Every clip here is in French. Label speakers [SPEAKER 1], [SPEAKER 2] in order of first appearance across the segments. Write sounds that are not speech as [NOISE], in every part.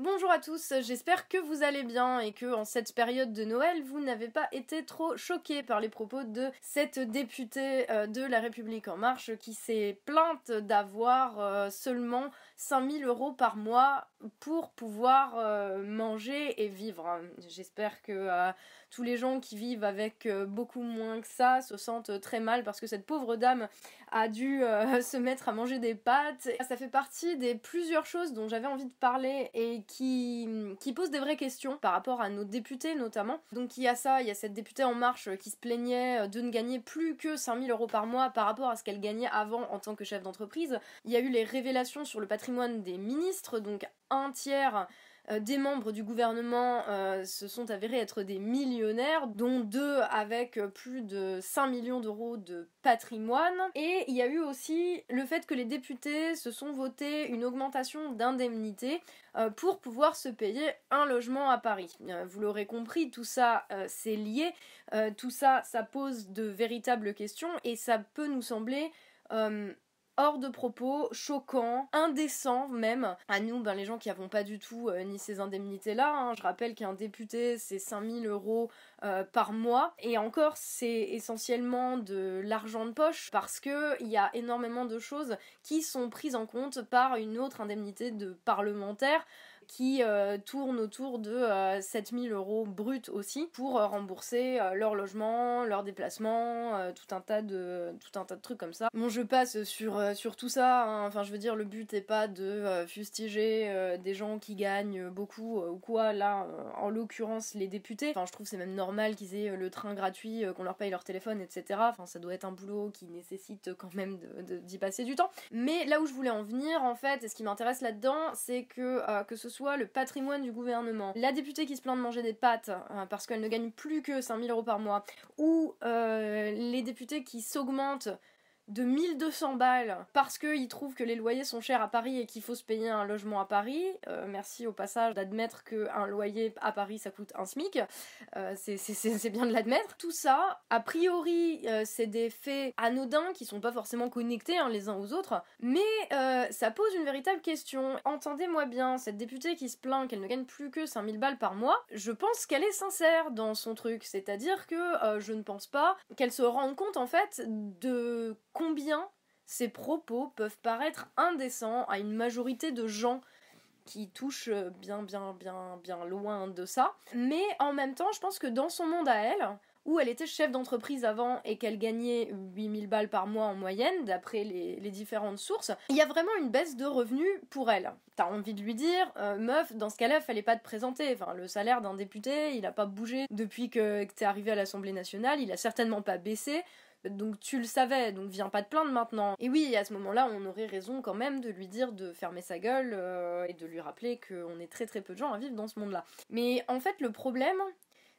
[SPEAKER 1] Bonjour à tous, j'espère que vous allez bien et que en cette période de Noël, vous n'avez pas été trop choqués par les propos de cette députée euh, de La République En Marche qui s'est plainte d'avoir euh, seulement 5000 euros par mois pour pouvoir euh, manger et vivre. J'espère que tous les gens qui vivent avec beaucoup moins que ça se sentent très mal parce que cette pauvre dame a dû [LAUGHS] se mettre à manger des pâtes. Ça fait partie des plusieurs choses dont j'avais envie de parler et qui, qui pose des vraies questions par rapport à nos députés notamment. Donc il y a ça, il y a cette députée En Marche qui se plaignait de ne gagner plus que 5000 euros par mois par rapport à ce qu'elle gagnait avant en tant que chef d'entreprise. Il y a eu les révélations sur le patrimoine des ministres, donc un tiers euh, des membres du gouvernement euh, se sont avérés être des millionnaires, dont deux avec euh, plus de 5 millions d'euros de patrimoine. Et il y a eu aussi le fait que les députés se sont votés une augmentation d'indemnité pour pouvoir se payer un logement à Paris. vous l'aurez compris, tout ça c'est lié, tout ça ça pose de véritables questions et ça peut nous sembler hors de propos, choquant, indécent même. À nous, ben, les gens qui n'avons pas du tout euh, ni ces indemnités-là, hein. je rappelle qu'un député, c'est 5000 euros euh, par mois. Et encore, c'est essentiellement de l'argent de poche parce qu'il y a énormément de choses qui sont prises en compte par une autre indemnité de parlementaire qui euh, tournent autour de 7000 euros brut aussi pour rembourser leur logement, leur déplacement, tout un tas de tout un tas de trucs comme ça. Bon, je passe sur euh, sur tout ça. Hein. Enfin, je veux dire, le but n'est pas de euh, fustiger euh, des gens qui gagnent beaucoup ou quoi. Là, en l'occurrence, les députés. Enfin, je trouve c'est même normal qu'ils aient le train gratuit, qu'on leur paye leur téléphone, etc. Enfin, ça doit être un boulot qui nécessite quand même d'y passer du temps. Mais là où je voulais en venir, en fait, et ce qui m'intéresse là-dedans, c'est que que ce soit le patrimoine du gouvernement, la députée qui se plaint de manger des pâtes parce qu'elle ne gagne plus que 5000 euros par mois, ou les députés qui s'augmentent de 1200 balles parce qu'ils trouvent que les loyers sont chers à Paris et qu'il faut se payer un logement à Paris. Euh, merci au passage d'admettre qu'un loyer à Paris ça coûte un SMIC. Euh, c'est bien de l'admettre. Tout ça, a priori, euh, c'est des faits anodins qui sont pas forcément connectés hein, les uns aux autres, mais ça pose une véritable question. Entendez-moi bien, cette députée qui se plaint qu'elle ne gagne plus que 5000 balles par mois, je pense qu'elle est sincère dans son truc. C'est-à-dire que je ne pense pas qu'elle se rende compte en fait de combien ces propos peuvent paraître indécents à une majorité de gens qui touchent bien bien bien bien loin de ça. Mais en même temps, je pense que dans son monde à elle, où elle était chef d'entreprise avant et qu'elle gagnait 8000 balles par mois en moyenne, d'après les, différentes sources, il y a vraiment une baisse de revenus pour elle. T'as envie de lui dire, euh, meuf, dans ce cas-là, fallait pas te présenter. Enfin, le salaire d'un député, il a pas bougé depuis que, t'es arrivé à l'Assemblée nationale, il a certainement pas baissé. Donc tu le savais, donc viens pas te plaindre maintenant. Et oui, à ce moment-là, on aurait raison quand même de lui dire de fermer sa gueule euh, et de lui rappeler qu'on est très très peu de gens à vivre dans ce monde-là. Mais en fait, le problème,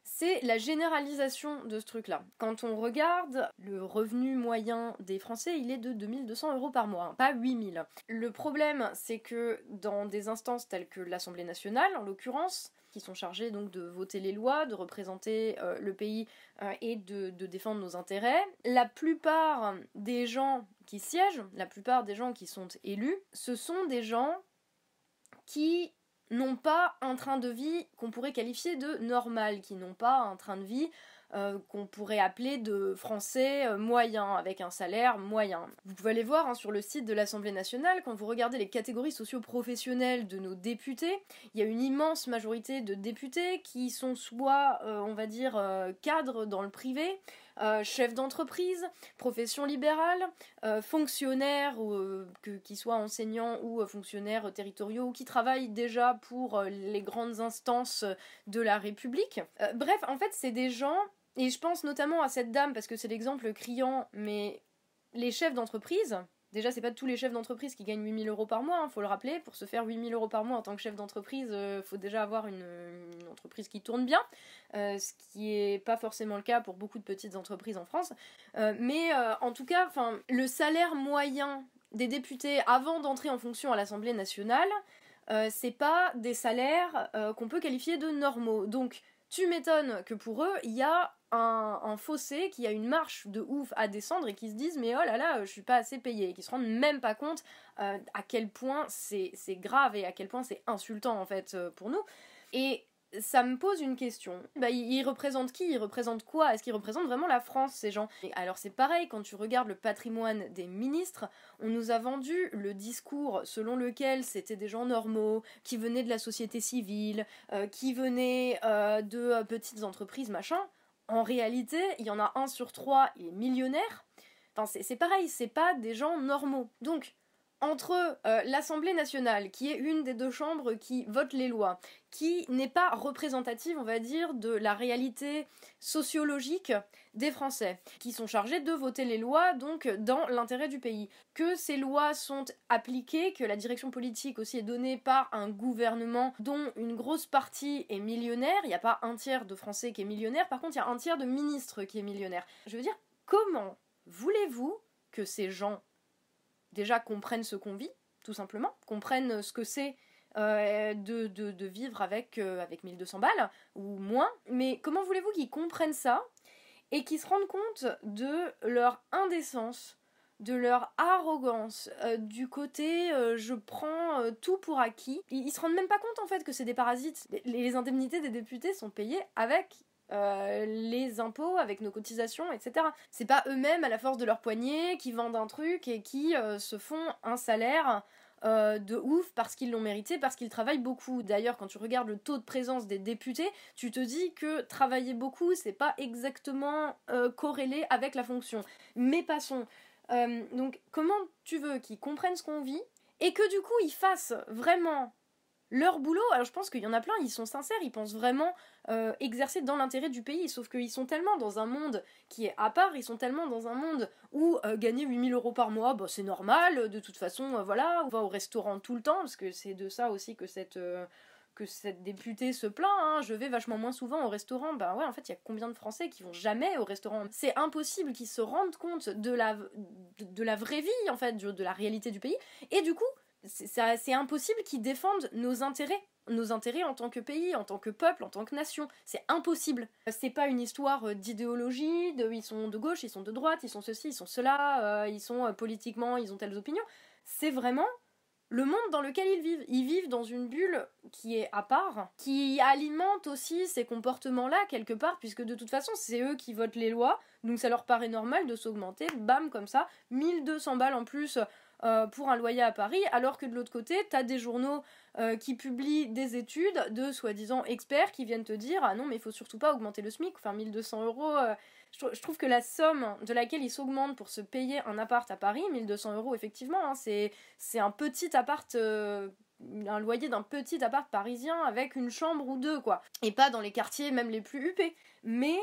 [SPEAKER 1] c'est la généralisation de ce truc-là. Quand on regarde le revenu moyen des Français, il est de 2200 euros par mois, hein, pas 8000. Le problème, c'est que dans des instances telles que l'Assemblée nationale, en l'occurrence, qui sont chargés donc de voter les lois, de représenter euh, le pays euh, et de, de, défendre nos intérêts. La plupart des gens qui siègent, la plupart des gens qui sont élus, ce sont des gens qui n'ont pas un train de vie qu'on pourrait qualifier de normal, qui n'ont pas un train de vie euh, qu'on pourrait appeler de français euh, moyen, avec un salaire moyen. Vous pouvez aller voir hein, sur le site de l'Assemblée nationale, quand vous regardez les catégories socio-professionnelles de nos députés, il y a une immense majorité de députés qui sont soit, euh, on va dire, cadres dans le privé, chefs d'entreprise, profession libérale, fonctionnaires, qui soient enseignants ou fonctionnaires territoriaux, ou qui travaillent déjà pour les grandes instances de la République. bref, en fait, c'est des gens et je pense notamment à cette dame parce que c'est l'exemple criant, mais les chefs d'entreprise, déjà c'est pas tous les chefs d'entreprise qui gagnent 8000 euros par mois, il hein, faut le rappeler, pour se faire 8000 euros par mois en tant que chef d'entreprise, il euh, faut déjà avoir une, entreprise qui tourne bien, euh, ce qui est pas forcément le cas pour beaucoup de petites entreprises en France. Euh, mais en tout cas, le salaire moyen des députés avant d'entrer en fonction à l'Assemblée nationale, c'est pas des salaires qu'on peut qualifier de normaux. Donc tu m'étonnes que pour eux, il y a un, fossé, qu'il y a une marche de ouf à descendre et qu'ils se disent mais oh là là, je suis pas assez payé, et qu'ils se rendent même pas compte euh, à quel point c'est grave et à quel point c'est insultant en fait euh, pour nous. Et ça me pose une question. Bah, ils représentent qui? Ils représentent quoi? Est-ce qu'ils représentent vraiment la France, ces gens? Alors c'est pareil, quand tu regardes le patrimoine des ministres, on nous a vendu le discours selon lequel c'était des gens normaux, qui venaient de la société civile, euh, qui venaient euh, de euh, petites entreprises, machin. En réalité, il y en a un sur trois, il est millionnaire. Enfin, c'est pareil, c'est pas des gens normaux. Donc, entre euh, l'Assemblée nationale, qui est une des deux chambres qui vote les lois, qui n'est pas représentative, on va dire, de la réalité sociologique des Français, qui sont chargés de voter les lois, donc dans l'intérêt du pays. Que ces lois sont appliquées, que la direction politique aussi est donnée par un gouvernement dont une grosse partie est millionnaire, il n'y a pas un tiers de Français qui est millionnaire, par contre il y a un tiers de ministres qui est millionnaire. Je veux dire, comment voulez-vous que ces gens déjà comprennent ce qu'on vit, tout simplement, comprennent ce que c'est euh, de, de, vivre avec, euh, avec 1200 balles ou moins. Mais comment voulez-vous qu'ils comprennent ça et qu'ils se rendent compte de leur indécence, de leur arrogance, euh, du côté je prends tout pour acquis? Ils, ils, se rendent même pas compte en fait que c'est des parasites. Les indemnités des députés sont payées avec euh, les impôts, avec nos cotisations, etc. C'est pas eux-mêmes, à la force de leur poignet, qui vendent un truc et qui euh, se font un salaire euh, de ouf parce qu'ils l'ont mérité, parce qu'ils travaillent beaucoup. D'ailleurs, quand tu regardes le taux de présence des députés, tu te dis que travailler beaucoup, c'est pas exactement corrélé avec la fonction. Mais passons. donc, comment tu veux qu'ils comprennent ce qu'on vit et que du coup ils fassent vraiment leur boulot, alors je pense qu'il y en a plein, ils sont sincères, ils pensent vraiment euh, exercer dans l'intérêt du pays, sauf qu'ils sont tellement dans un monde qui est à part, ils sont tellement dans un monde où euh, gagner 8000 euros par mois, bah, c'est normal, de toute façon, euh, voilà, on va au restaurant tout le temps, parce que c'est de ça aussi que cette, que cette députée se plaint, hein. je vais vachement moins souvent au restaurant, bah ouais, en fait, il y a combien de Français qui vont jamais au restaurant? C'est impossible qu'ils se rendent compte de la, de la vraie vie, en fait, de la réalité du pays, et du coup, c'est impossible qu'ils défendent nos intérêts nos intérêts en tant que pays, en tant que peuple, en tant que nation. C'est impossible. C'est pas une histoire euh, d'idéologie, de ils sont de gauche, ils sont de droite, ils sont ceci, ils sont cela, euh, ils sont euh, politiquement, ils ont telles opinions. C'est vraiment le monde dans lequel ils vivent. Ils vivent dans une bulle qui est à part, qui alimente aussi ces comportements-là quelque part, puisque de toute façon, c'est eux qui votent les lois, donc ça leur paraît normal de s'augmenter, bam, comme ça, 1200 balles en plus euh, pour un loyer à Paris, alors que de l'autre côté, t'as des journaux euh, qui publient des études de soi-disant experts qui viennent te dire ah non mais il faut surtout pas augmenter le SMIC, enfin 1200 euros. Euh, je, trouve que la somme de laquelle ils s'augmentent pour se payer un appart à Paris, 1200 euros effectivement, hein, c'est un petit appart un loyer d'un petit appart parisien avec une chambre ou deux, quoi. Et pas dans les quartiers même les plus huppés. Mais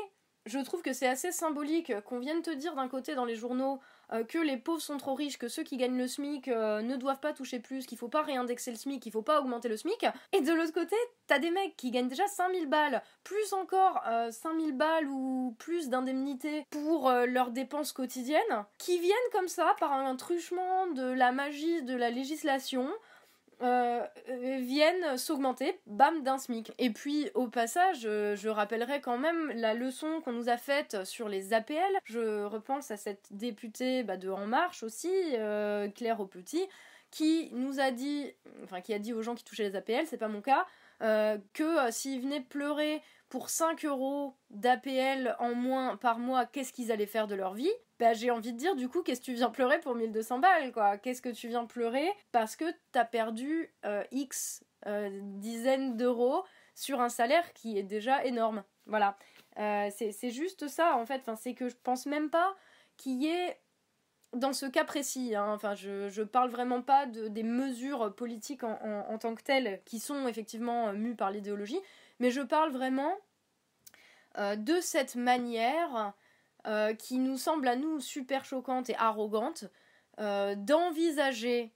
[SPEAKER 1] je trouve que c'est assez symbolique qu'on vienne te dire d'un côté dans les journaux euh, que les pauvres sont trop riches, que ceux qui gagnent le SMIC euh, ne doivent pas toucher plus, qu'il faut pas réindexer le SMIC, qu'il faut pas augmenter le SMIC. Et de l'autre côté, t'as des mecs qui gagnent déjà 5000 balles, plus encore 5000 euh, balles ou plus d'indemnités pour leurs dépenses quotidiennes, qui viennent comme ça par un truchement de la magie de la législation euh, viennent s'augmenter, bam, d'un SMIC. Et puis, au passage, euh, je rappellerai quand même la leçon qu'on nous a faite sur les APL. Je repense à cette députée bah, de En Marche aussi, euh, Claire Aupetit, qui nous a dit, enfin, qui a dit aux gens qui touchaient les APL, c'est pas mon cas, que s'ils venaient pleurer pour 5 euros d'APL en moins par mois, qu'est-ce qu'ils allaient faire de leur vie? Bah, j'ai envie de dire, du coup, qu'est-ce que tu viens pleurer pour 1200 balles, quoi? Qu'est-ce que tu viens pleurer parce que t'as perdu euh, X euh, dizaines d'euros sur un salaire qui est déjà énorme? Voilà. Euh, c'est juste ça, en fait. Enfin, c'est que je pense même pas qu'il y ait dans ce cas précis, hein, enfin, je, je parle vraiment pas de, des mesures politiques en, en, tant que telles qui sont effectivement mues par l'idéologie, mais je parle vraiment de cette manière euh, qui nous semble à nous super choquante et arrogante, euh, d'envisager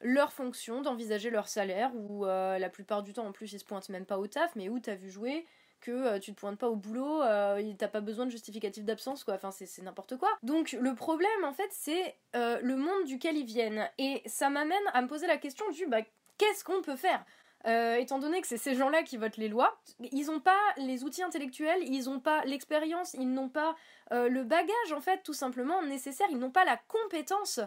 [SPEAKER 1] leur fonction, d'envisager leur salaire, où euh, la plupart du temps en plus ils se pointent même pas au taf, mais où t'as vu jouer que tu te pointes pas au boulot, t'as pas besoin de justificatif d'absence, quoi. Enfin, c'est n'importe quoi. Donc, le problème, en fait, c'est le monde duquel ils viennent. Et ça m'amène à me poser la question du, bah, qu'est-ce qu'on peut faire? Étant donné que c'est ces gens-là qui votent les lois, ils n'ont pas les outils intellectuels, ils n'ont pas l'expérience, ils n'ont pas le bagage en fait tout simplement nécessaire, ils n'ont pas la compétence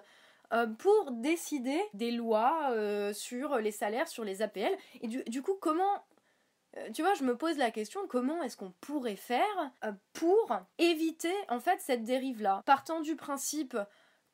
[SPEAKER 1] pour décider des lois sur les salaires, sur les APL. Et du coup, comment euh, tu vois, je me pose la question comment est-ce qu'on pourrait faire euh, pour éviter en fait cette dérive-là, partant du principe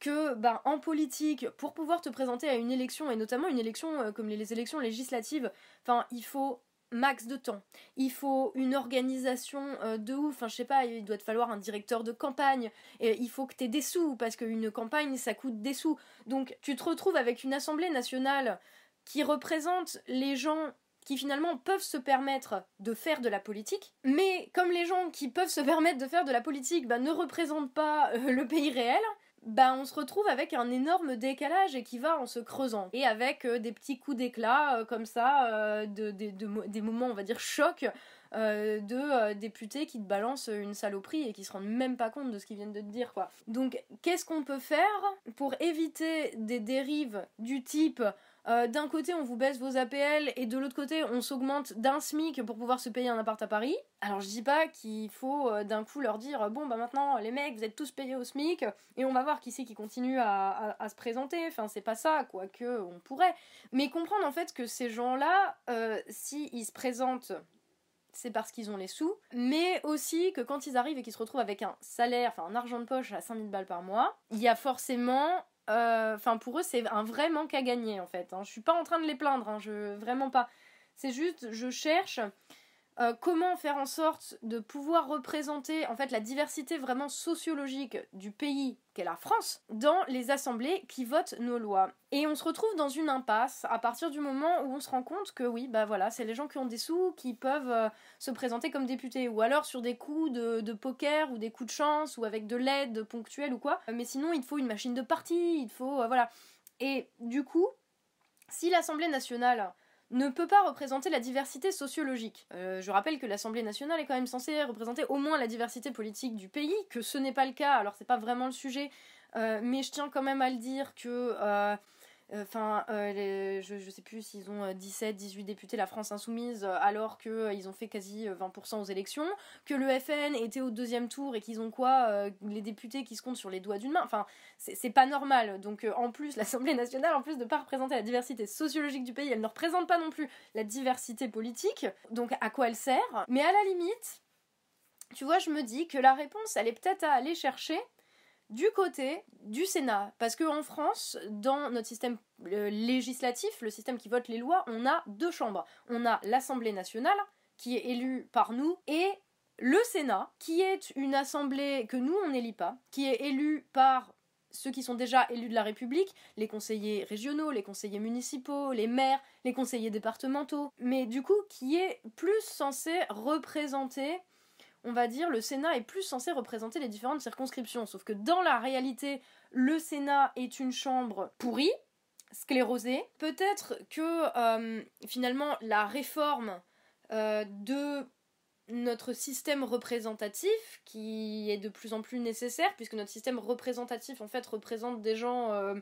[SPEAKER 1] que ben, en politique, pour pouvoir te présenter à une élection, et notamment une élection euh, comme les élections législatives, enfin, il faut max de temps. Il faut une organisation de ouf. Enfin, je sais pas, il doit te falloir un directeur de campagne. Et il faut que tu aies des sous, parce qu'une campagne, ça coûte des sous. Donc, tu te retrouves avec une assemblée nationale qui représente les gens qui finalement peuvent se permettre de faire de la politique, mais comme les gens qui peuvent se permettre de faire de la politique bah, ne représentent pas euh, le pays réel, bah on se retrouve avec un énorme décalage et qui va en se creusant. Et avec euh, des petits coups d'éclat euh, comme ça de, des moments on va dire chocs de députés qui te balancent une saloperie et qui se rendent même pas compte de ce qu'ils viennent de te dire quoi. Donc qu'est-ce qu'on peut faire pour éviter des dérives du type euh, d'un côté on vous baisse vos APL et de l'autre côté on s'augmente d'un SMIC pour pouvoir se payer un appart à Paris? Alors je dis pas qu'il faut euh, d'un coup leur dire bon bah maintenant les mecs vous êtes tous payés au SMIC et on va voir qui c'est qui continue à, se présenter. Enfin c'est pas ça quoique on pourrait. Mais comprendre en fait que ces gens-là, euh, si ils se présentent c'est parce qu'ils ont les sous, mais aussi que quand ils arrivent et qu'ils se retrouvent avec un salaire, enfin un argent de poche à 5000 balles par mois, il y a forcément euh, enfin, pour eux, c'est un vrai manque à gagner, en fait. Hein. Je suis pas en train de les plaindre, hein, je, vraiment pas. C'est juste, je cherche euh, comment faire en sorte de pouvoir représenter en fait la diversité vraiment sociologique du pays qu'est la France dans les assemblées qui votent nos lois? Et on se retrouve dans une impasse à partir du moment où on se rend compte que oui, bah voilà, c'est les gens qui ont des sous qui peuvent euh, se présenter comme députés ou alors sur des coups de, poker ou des coups de chance ou avec de l'aide ponctuelle ou quoi. Mais sinon, il faut une machine de parti, il faut euh, voilà. Et du coup, si l'Assemblée nationale ne peut pas représenter la diversité sociologique. Euh, je rappelle que l'Assemblée nationale est quand même censée représenter au moins la diversité politique du pays, que ce n'est pas le cas, alors c'est pas vraiment le sujet, euh, mais je tiens quand même à le dire que euh, Enfin, euh, je, sais plus s'ils ont 17, euh, 18 députés, la France Insoumise, euh, alors qu'ils ont fait quasi 20% aux élections, que le FN était au deuxième tour et qu'ils ont quoi Les députés qui se comptent sur les doigts d'une main. Enfin, c'est pas normal. Donc, en plus, l'Assemblée nationale, en plus de pas représenter la diversité sociologique du pays, elle ne représente pas non plus la diversité politique. Donc, à quoi elle sert? Mais à la limite, tu vois, je me dis que la réponse, elle est peut-être à aller chercher du côté du Sénat. Parce qu'en France, dans notre système euh, législatif, le système qui vote les lois, on a deux chambres. On a l'Assemblée nationale, qui est élue par nous, et le Sénat, qui est une assemblée que nous, on n'élit pas, qui est élue par ceux qui sont déjà élus de la République, les conseillers régionaux, les conseillers municipaux, les maires, les conseillers départementaux, mais du coup qui est plus censé représenter on va dire, le Sénat est plus censé représenter les différentes circonscriptions. Sauf que dans la réalité, le Sénat est une chambre pourrie, sclérosée. Peut-être que euh, finalement la réforme euh, de notre système représentatif, qui est de plus en plus nécessaire, puisque notre système représentatif en fait représente des gens euh,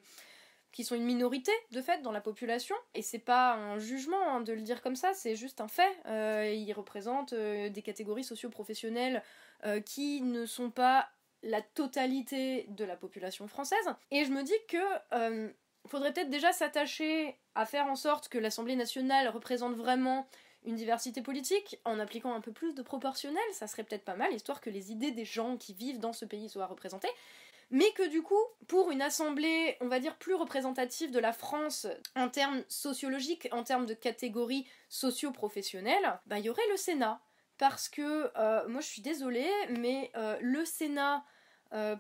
[SPEAKER 1] qui sont une minorité de fait dans la population. Et c'est pas un jugement hein, de le dire comme ça c'est juste un fait. Euh, ils représentent euh, des catégories socio-professionnelles euh, qui ne sont pas la totalité de la population française. Et je me dis que faudrait peut-être déjà s'attacher à faire en sorte que l'Assemblée nationale représente vraiment une diversité politique en appliquant un peu plus de proportionnel, ça serait peut-être pas mal, histoire que les idées des gens qui vivent dans ce pays soient représentées mais que du coup, pour une assemblée, on va dire, plus représentative de la France en termes sociologiques, en termes de catégories socio-professionnelles, bah, il y aurait le Sénat. Parce que, euh, moi je suis désolée, mais euh, le Sénat euh,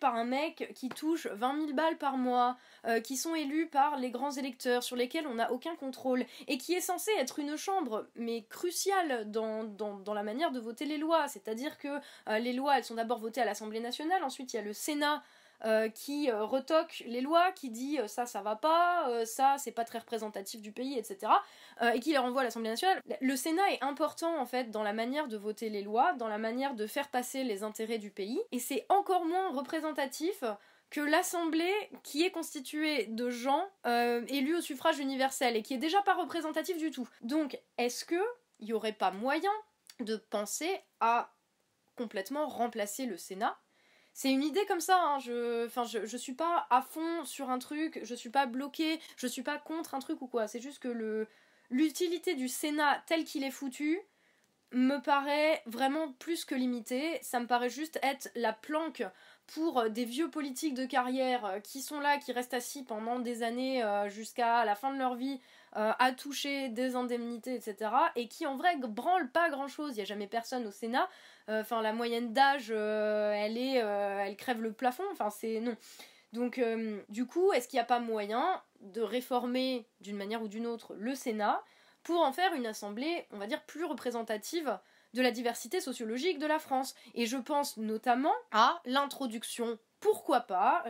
[SPEAKER 1] par un mec qui touche 20 000 balles par mois, euh, qui sont élus par les grands électeurs, sur lesquels on n'a aucun contrôle, et qui est censé être une chambre, mais cruciale dans, dans, la manière de voter les lois. C'est-à-dire que euh, les lois, elles sont d'abord votées à l'Assemblée nationale, ensuite il y a le Sénat euh, qui euh, retoque les lois, qui dit euh, ça ça va pas, ça c'est pas très représentatif du pays, etc. et qui les renvoie à l'Assemblée nationale. Le Sénat est important en fait dans la manière de voter les lois, dans la manière de faire passer les intérêts du pays, et c'est encore moins représentatif que l'Assemblée, qui est constituée de gens élus au suffrage universel et qui est déjà pas représentative du tout. Donc, est-ce que il aurait pas moyen de penser à complètement remplacer le Sénat c'est une idée comme ça, hein. je, enfin, suis pas à fond sur un truc, je suis pas bloqué, je suis pas contre un truc ou quoi, c'est juste que le, l'utilité du Sénat tel qu'il est foutu me paraît vraiment plus que limitée, ça me paraît juste être la planque pour des vieux politiques de carrière qui sont là, qui restent assis pendant des années euh, jusqu'à la fin de leur vie à toucher des indemnités, etc. Et qui en vrai branlent pas grand chose. Il n'y a jamais personne au Sénat. Enfin, la moyenne d'âge, elle est, elle crève le plafond. Enfin, c'est non. Donc, du coup, est-ce qu'il n'y a pas moyen de réformer d'une manière ou d'une autre le Sénat pour en faire une assemblée, on va dire, plus représentative de la diversité sociologique de la France? Et je pense notamment à l'introduction pourquoi pas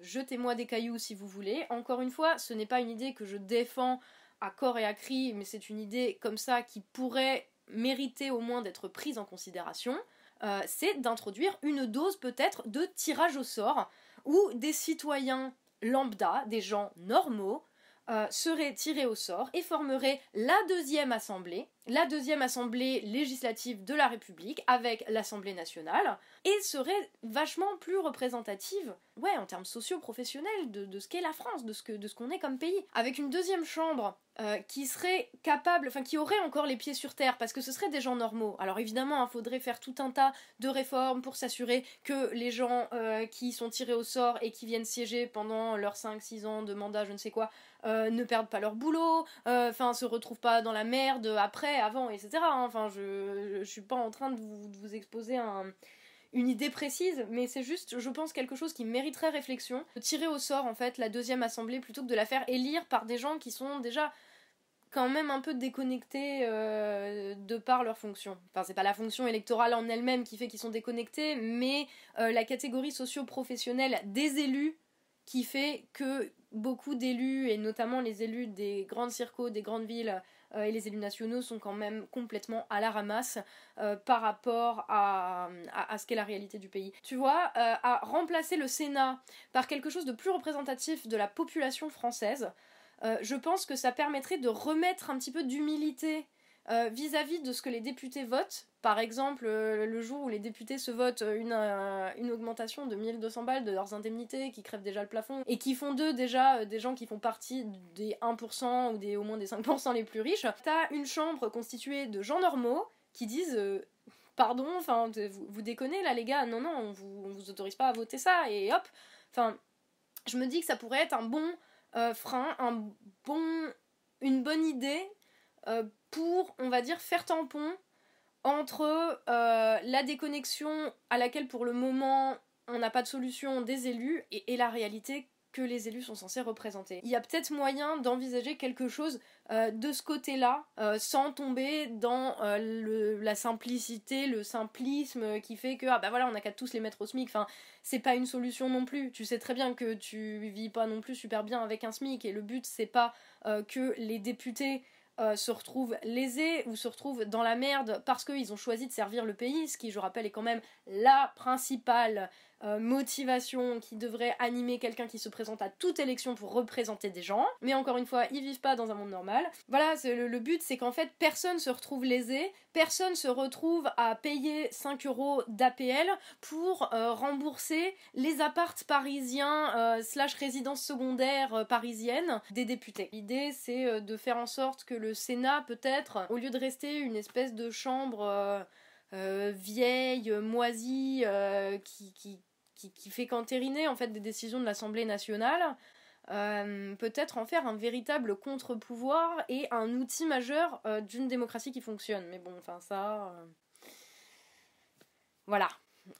[SPEAKER 1] Jetez-moi des cailloux si vous voulez. Encore une fois, ce n'est pas une idée que je défends à corps et à cri, mais c'est une idée comme ça qui pourrait mériter au moins d'être prise en considération. Euh, c'est d'introduire une dose peut-être de tirage au sort où des citoyens lambda, des gens normaux, euh, seraient tirés au sort et formeraient la deuxième assemblée, la deuxième assemblée législative de la République avec l'Assemblée nationale, et serait vachement plus représentative, ouais, en termes socio-professionnels, de, ce qu'est la France, de ce qu'on est comme pays. Avec une deuxième chambre euh, qui serait capable, enfin qui aurait encore les pieds sur terre, parce que ce seraient des gens normaux. Alors évidemment, il hein, faudrait faire tout un tas de réformes pour s'assurer que les gens euh, qui sont tirés au sort et qui viennent siéger pendant leurs 5-6 ans de mandat, je ne sais quoi, euh, ne perdent pas leur boulot, enfin se retrouvent pas dans la merde après, avant, etc. Hein. Enfin, je, suis pas en train de vous, exposer un une idée précise, mais c'est juste, je pense, quelque chose qui mériterait réflexion. De tirer au sort, en fait, la deuxième assemblée plutôt que de la faire élire par des gens qui sont déjà quand même un peu déconnectés euh, de par leur fonction. Enfin, c'est pas la fonction électorale en elle-même qui fait qu'ils sont déconnectés, mais euh, la catégorie socio-professionnelle des élus qui fait que beaucoup d'élus, et notamment les élus des grandes circos, des grandes villes, euh, et les élus nationaux sont quand même complètement à la ramasse par rapport à, à, ce qu'est la réalité du pays. Tu vois, à remplacer le Sénat par quelque chose de plus représentatif de la population française, je pense que ça permettrait de remettre un petit peu d'humilité vis-à-vis de ce que les députés votent. Par exemple, le jour où les députés se votent une, une augmentation de 1200 balles de leurs indemnités qui crèvent déjà le plafond et qui font d'eux déjà des gens qui font partie des 1% ou des, au moins des 5% les plus riches, t'as une chambre constituée de gens normaux qui disent pardon, enfin vous, vous, déconnez là les gars, non non, on vous, vous autorise pas à voter ça et hop. Enfin, je me dis que ça pourrait être un bon frein, un bon, une bonne idée pour, on va dire, faire tampon entre euh, la déconnexion à laquelle pour le moment on n'a pas de solution des élus et, la réalité que les élus sont censés représenter. Il y a peut-être moyen d'envisager quelque chose euh, de ce côté-là, euh, sans tomber dans la simplicité, le simplisme qui fait que ah bah voilà on a qu'à tous les mettre au SMIC. Enfin, c'est pas une solution non plus. Tu sais très bien que tu vis pas non plus super bien avec un SMIC et le but c'est pas que les députés euh, se retrouvent lésés ou se retrouvent dans la merde parce qu'ils ont choisi de servir le pays, ce qui, je rappelle, est quand même la principale euh, motivation qui devrait animer quelqu'un qui se présente à toute élection pour représenter des gens. Mais encore une fois, ils vivent pas dans un monde normal. Voilà, le, but c'est qu'en fait personne se retrouve lésé, personne se retrouve à payer 5 euros d'APL pour euh, rembourser les appartes parisiens slash résidences secondaires parisiennes des députés. L'idée c'est de faire en sorte que le Sénat peut-être, au lieu de rester une espèce de chambre... vieille, moisie, qui, qui, qui, fait qu'entériner en fait des décisions de l'Assemblée nationale, euh, peut-être en faire un véritable contre-pouvoir et un outil majeur euh, d'une démocratie qui fonctionne. Mais bon, enfin ça... Euh, voilà.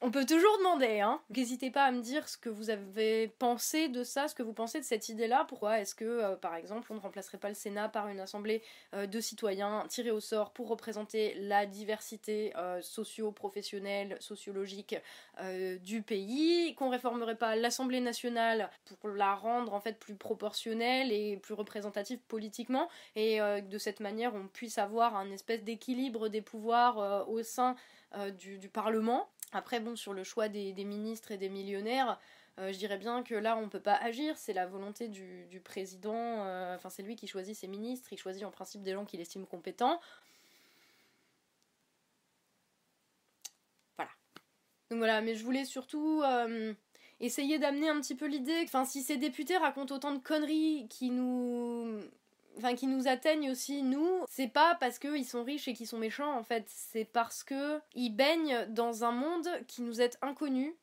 [SPEAKER 1] On peut toujours demander, hein. N'hésitez pas à me dire ce que vous avez pensé de ça, ce que vous pensez de cette idée-là. Pourquoi est-ce que, euh, par exemple, on ne remplacerait pas le Sénat par une assemblée euh, de citoyens tirés au sort pour représenter la diversité euh, socio-professionnelle, sociologique du pays Qu'on réformerait pas l'Assemblée nationale pour la rendre en fait plus proportionnelle et plus représentative politiquement et de cette manière on puisse avoir un espèce d'équilibre des pouvoirs au sein du Parlement après, bon, sur le choix des, ministres et des millionnaires, je dirais bien que là, on peut pas agir, c'est la volonté du, président, enfin, c'est lui qui choisit ses ministres, il choisit en principe des gens qu'il estime compétents. Voilà. Donc voilà, mais je voulais surtout essayer d'amener un petit peu l'idée. Enfin, si ces députés racontent autant de conneries qui nous. Enfin, qui nous atteignent aussi, nous, c'est pas parce qu'ils sont riches et qu'ils sont méchants, en fait. C'est parce que ils baignent dans un monde qui nous est inconnu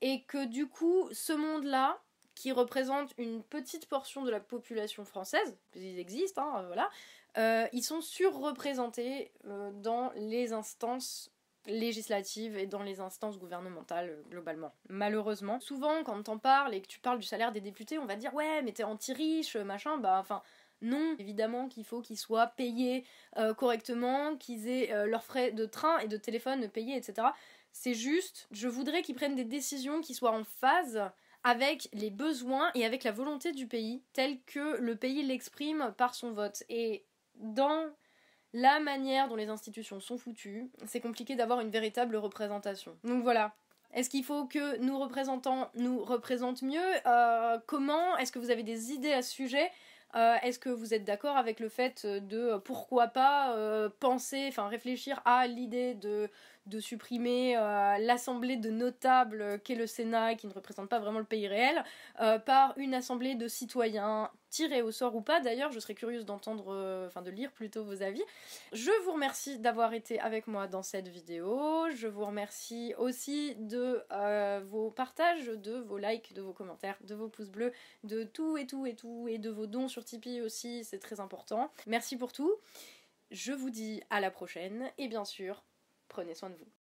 [SPEAKER 1] et que du coup, ce monde-là, qui représente une petite portion de la population française, ils existent, hein, voilà, euh, ils sont surreprésentés euh, dans les instances législative et dans les instances gouvernementales euh, globalement. Malheureusement, souvent quand t'en parles et que tu parles du salaire des députés, on va dire ouais mais t'es anti-riche, machin, bah enfin non, évidemment qu'il faut qu'ils soient payés euh, correctement, qu'ils aient euh, leurs frais de train et de téléphone payés, etc. C'est juste, je voudrais qu'ils prennent des décisions qui soient en phase avec les besoins et avec la volonté du pays, tel que le pays l'exprime par son vote. Et dans la manière dont les institutions sont foutues, c'est compliqué d'avoir une véritable représentation. Donc voilà. Est-ce qu'il faut que nos représentants nous représentent mieux? Euh, Comment? Est-ce que vous avez des idées à ce sujet? Euh, Est-ce que vous êtes d'accord avec le fait de pourquoi pas euh, penser, enfin réfléchir à l'idée de supprimer euh, l'assemblée de notables qu'est le Sénat, qui ne représente pas vraiment le pays réel, euh, par une assemblée de citoyens tirés au sort ou pas. D'ailleurs, je serais curieuse d'entendre, euh, enfin de lire plutôt vos avis. Je vous remercie d'avoir été avec moi dans cette vidéo. Je vous remercie aussi de vos partages, de vos likes, de vos commentaires, de vos pouces bleus, de tout et tout et tout, et de vos dons sur Tipeee aussi, c'est très important. Merci pour tout. Je vous dis à la prochaine et bien sûr, Prenez soin de vous.